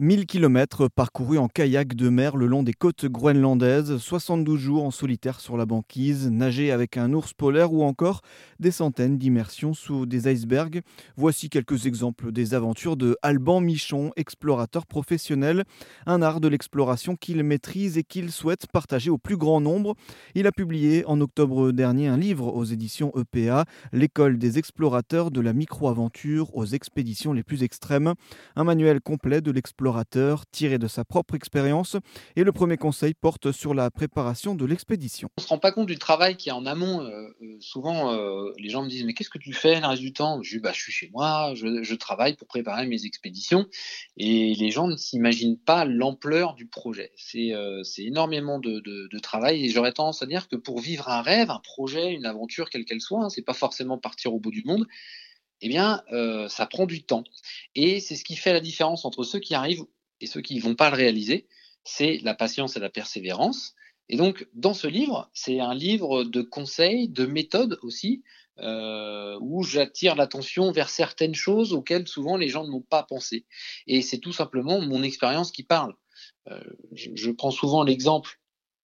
1000 km parcourus en kayak de mer le long des côtes groenlandaises, 72 jours en solitaire sur la banquise, nager avec un ours polaire ou encore des centaines d'immersions sous des icebergs. Voici quelques exemples des aventures de Alban Michon, explorateur professionnel, un art de l'exploration qu'il maîtrise et qu'il souhaite partager au plus grand nombre. Il a publié en octobre dernier un livre aux éditions EPA, L'école des explorateurs de la micro-aventure aux expéditions les plus extrêmes, un manuel complet de l'exploration tiré de sa propre expérience. Et le premier conseil porte sur la préparation de l'expédition. On ne se rend pas compte du travail qui est en amont. Euh, euh, souvent, euh, les gens me disent Mais qu'est-ce que tu fais le reste du temps? Je dis bah, Je suis chez moi, je, travaille pour préparer mes expéditions. Et les gens ne s'imaginent pas l'ampleur du projet. C'est énormément de, travail. Et j'aurais tendance à dire que pour vivre un rêve, un projet, une aventure, quelle qu'elle soit, hein, c'est pas forcément partir au bout du monde eh bien, euh, ça prend du temps. Et c'est ce qui fait la différence entre ceux qui arrivent et ceux qui ne vont pas le réaliser. C'est la patience et la persévérance. Et donc, dans ce livre, c'est un livre de conseils, de méthodes aussi, euh, où j'attire l'attention vers certaines choses auxquelles souvent les gens n'ont pas pensé. Et c'est tout simplement mon expérience qui parle. Euh, je, je, prends souvent l'exemple.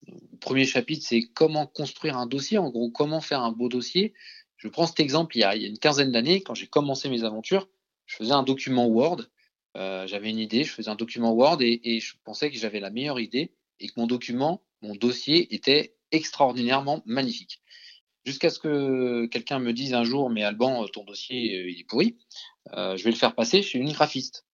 Le premier chapitre, c'est comment construire un dossier, en gros, comment faire un beau dossier. Je prends cet exemple il y a, une quinzaine d'années, quand j'ai commencé mes aventures, je faisais un document Word. Euh, j'avais une idée, je faisais un document Word et, je pensais que j'avais la meilleure idée et que mon document, mon dossier était extraordinairement magnifique. Jusqu'à ce que quelqu'un me dise un jour, mais Alban, ton dossier euh, il est pourri, euh, je vais le faire passer chez une graphiste.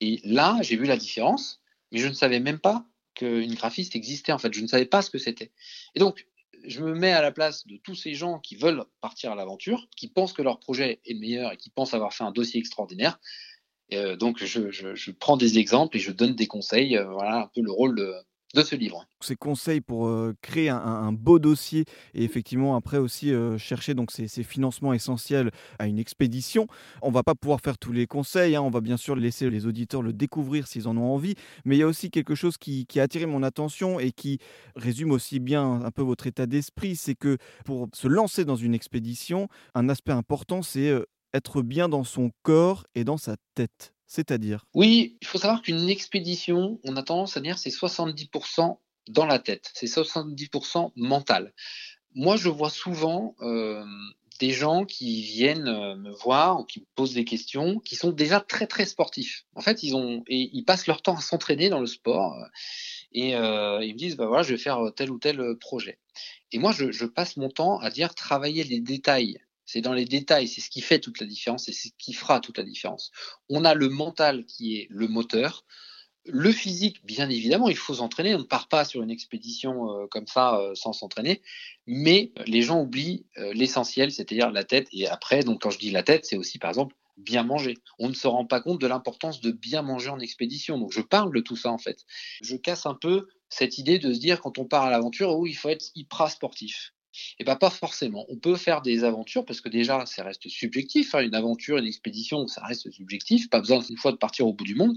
Et là, j'ai vu la différence, mais je ne savais même pas qu'une graphiste existait en fait. Je ne savais pas ce que c'était. Et donc, je me mets à la place de tous ces gens qui veulent partir à l'aventure, qui pensent que leur projet est meilleur et qui pensent avoir fait un dossier extraordinaire. Euh, donc je, prends des exemples et je donne des conseils. Euh, voilà un peu le rôle de, de ce livre. Ces conseils pour euh, créer un, beau dossier et effectivement après aussi euh, chercher donc ces, financements essentiels à une expédition. On va pas pouvoir faire tous les conseils, hein. on va bien sûr laisser les auditeurs le découvrir s'ils en ont envie, mais il y a aussi quelque chose qui, a attiré mon attention et qui résume aussi bien un peu votre état d'esprit, c'est que pour se lancer dans une expédition, un aspect important c'est euh, être bien dans son corps et dans sa tête. C'est-à-dire Oui, il faut savoir qu'une expédition, on a tendance à dire c'est 70% dans la tête, c'est 70% mental. Moi, je vois souvent euh, des gens qui viennent euh, me voir ou qui me posent des questions, qui sont déjà très très sportifs. En fait, ils ont et ils passent leur temps à s'entraîner dans le sport et euh, ils me disent bah voilà, je vais faire tel ou tel projet. Et moi, je passe mon temps à dire travailler les détails c'est dans les détails, c'est ce qui fait toute la différence et c'est ce qui fera toute la différence. On a le mental qui est le moteur. Le physique, bien évidemment, il faut s'entraîner. On ne part pas sur une expédition euh, comme ça euh, sans s'entraîner. Mais les gens oublient euh, l'essentiel, c'est-à-dire la tête. Et après, donc quand je dis la tête, c'est aussi par exemple bien manger. On ne se rend pas compte de l'importance de bien manger en expédition. Donc je parle de tout ça en fait. Je casse un peu cette idée de se dire quand on part à l'aventure, où il faut être hyper sportif. Eh bien, pas forcément. On peut faire des aventures parce que déjà, ça reste subjectif. Hein. Une aventure, une expédition, ça reste subjectif. Pas besoin une fois de partir au bout du monde.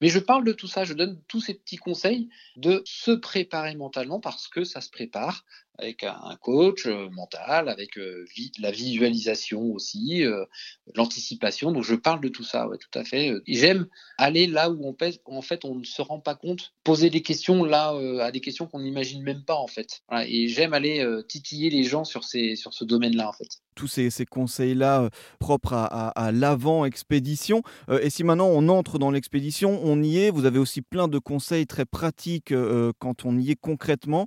Mais je parle de tout ça, je donne tous ces petits conseils de se préparer mentalement parce que ça se prépare avec un coach euh, mental, avec euh, la visualisation aussi, euh, l'anticipation. Donc je parle de tout ça, ouais, tout à fait. J'aime aller là où on pèse, en fait on ne se rend pas compte, poser des questions là à des questions qu'on n'imagine même pas en fait. Et j'aime aller titiller les gens sur sur ce domaine-là en fait. Tous ces, conseils-là propres à, à l'avant-expédition. et si maintenant on entre dans l'expédition, on y est, vous avez aussi plein de conseils très pratiques quand on y est concrètement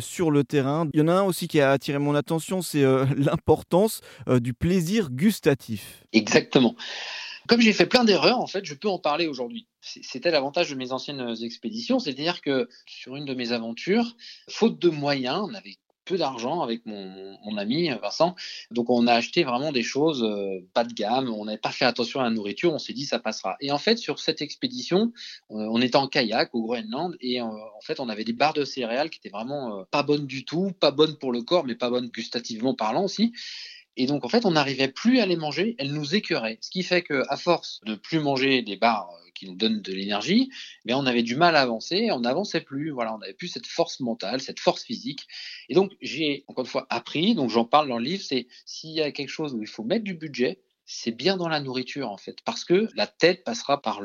sur le terrain il y en a un aussi qui a attiré mon attention, c'est euh, l'importance euh, du plaisir gustatif. Exactement. Comme j'ai fait plein d'erreurs, en fait, je peux en parler aujourd'hui. C'était l'avantage de mes anciennes expéditions, c'est-à-dire que sur une de mes aventures, faute de moyens, on avait peu d'argent avec mon, ami Vincent. Donc on a acheté vraiment des choses euh, pas de gamme. On n'avait pas fait attention à la nourriture. On s'est dit ça passera. Et en fait sur cette expédition, euh, on était en kayak au Groenland et euh, en fait on avait des barres de céréales qui étaient vraiment pas bonnes du tout, pas bonnes pour le corps, mais pas bonnes gustativement parlant aussi. Et donc en fait on n'arrivait plus à les manger. Elles nous écœuraient. Ce qui fait que à force de plus manger des barres qui nous donne de l'énergie, mais on avait du mal à avancer, on n'avançait plus, voilà, on n'avait plus cette force mentale, cette force physique. Et donc j'ai encore une fois appris, donc j'en parle dans le livre, c'est s'il y a quelque chose où il faut mettre du budget, c'est bien dans la nourriture en fait, parce que la tête passera par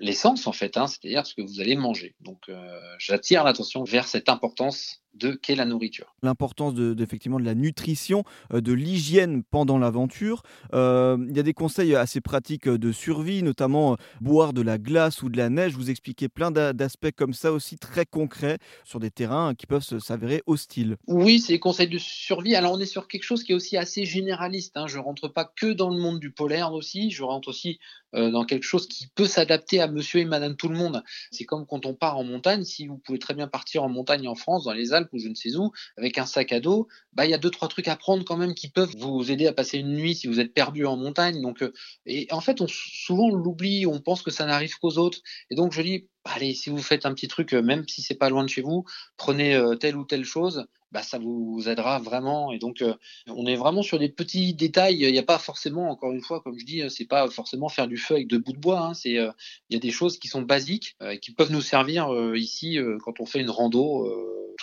l'essence en fait, hein, c'est-à-dire ce que vous allez manger. Donc euh, j'attire l'attention vers cette importance de qu'est la nourriture. L'importance de, effectivement de la nutrition, euh, de l'hygiène pendant l'aventure. Euh, il y a des conseils assez pratiques de survie, notamment boire de la glace ou de la neige. Vous expliquez plein d'aspects comme ça aussi très concrets sur des terrains qui peuvent s'avérer hostiles. Oui, c'est des conseils de survie. Alors on est sur quelque chose qui est aussi assez généraliste. Hein. Je rentre pas que dans le monde du polaire aussi, je rentre aussi euh, dans quelque chose qui peut s'adapter à monsieur et madame tout le monde. C'est comme quand on part en montagne, si vous pouvez très bien partir en montagne en France, dans les Alpes ou je ne sais où, avec un sac à dos, bah il y a deux trois trucs à prendre quand même qui peuvent vous aider à passer une nuit si vous êtes perdu en montagne. Donc euh, et en fait souvent on l'oublie, on pense que ça n'arrive qu'aux autres. Et donc je dis allez si vous faites un petit truc, euh, même si c'est pas loin de chez vous, prenez telle ou telle chose bah, ça vous aidera vraiment. Et donc, euh, on est vraiment sur des petits détails. Il n'y a pas forcément, encore une fois, comme je dis, c'est pas forcément faire du feu avec deux bouts de bois. Hein. C'est, euh, il y a des choses qui sont basiques et euh, qui peuvent nous servir ici quand on fait une rando,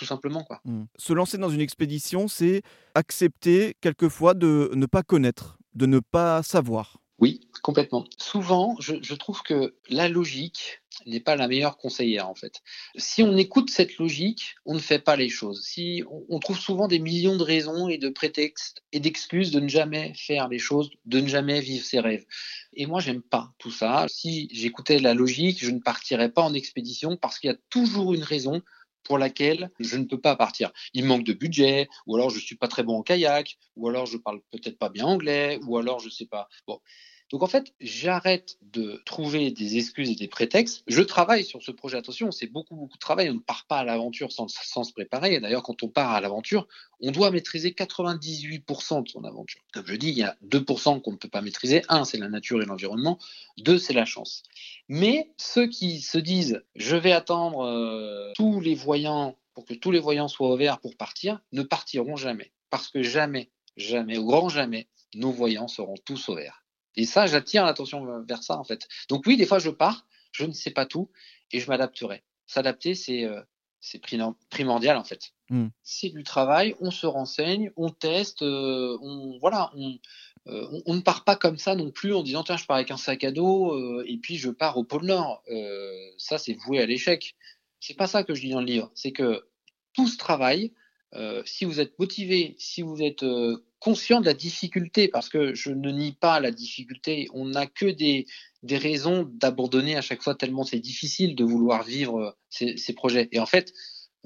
tout simplement. Quoi. Mmh. Se lancer dans une expédition, c'est accepter quelquefois de ne pas connaître, de ne pas savoir. Oui, complètement. Souvent, je, trouve que la logique n'est pas la meilleure conseillère en fait. Si on écoute cette logique, on ne fait pas les choses. Si on, trouve souvent des millions de raisons et de prétextes et d'excuses de ne jamais faire les choses, de ne jamais vivre ses rêves. Et moi, j'aime pas tout ça. Si j'écoutais la logique, je ne partirais pas en expédition parce qu'il y a toujours une raison pour laquelle je ne peux pas partir. Il manque de budget, ou alors je suis pas très bon en kayak, ou alors je parle peut-être pas bien anglais, ou alors je sais pas. Bon, donc en fait, j'arrête de trouver des excuses et des prétextes. Je travaille sur ce projet. Attention, c'est beaucoup, beaucoup de travail. On ne part pas à l'aventure sans, se préparer. Et d'ailleurs, quand on part à l'aventure, on doit maîtriser 98% de son aventure. Comme je dis, il y a 2% qu'on ne peut pas maîtriser. Un, c'est la nature et l'environnement. Deux, c'est la chance. Mais ceux qui se disent, je vais attendre euh, tous les voyants pour que tous les voyants soient au vert pour partir, ne partiront jamais. Parce que jamais, jamais, au grand jamais, nos voyants seront tous au vert. Et ça, j'attire l'attention vers ça, en fait. Donc oui, des fois, je pars, je ne sais pas tout, et je m'adapterai. S'adapter, c'est euh, primordial, en fait. Hmm. C'est du travail, on se renseigne, on teste, euh, on, voilà, euh, on, on, ne part pas comme ça non plus en disant, tiens, je pars avec un sac à dos, et puis je pars au pôle Nord. ça, c'est voué à l'échec. C'est pas ça que je dis dans le livre. C'est que tout ce travail, si vous êtes motivé, si vous êtes conscient de la difficulté, parce que je ne nie pas la difficulté. On n'a que des, des raisons d'abandonner à chaque fois tellement c'est difficile de vouloir vivre ces, ces projets. Et en fait,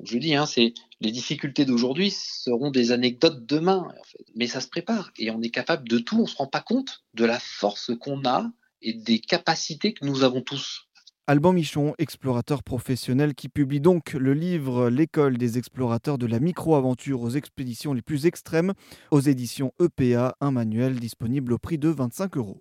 je dis, hein, c'est les difficultés d'aujourd'hui seront des anecdotes demain. Mais ça se prépare et on est capable de tout. On se rend pas compte de la force qu'on a et des capacités que nous avons tous. Alban Michon, explorateur professionnel, qui publie donc le livre L'école des explorateurs de la micro-aventure aux expéditions les plus extrêmes aux éditions EPA, un manuel disponible au prix de 25 euros.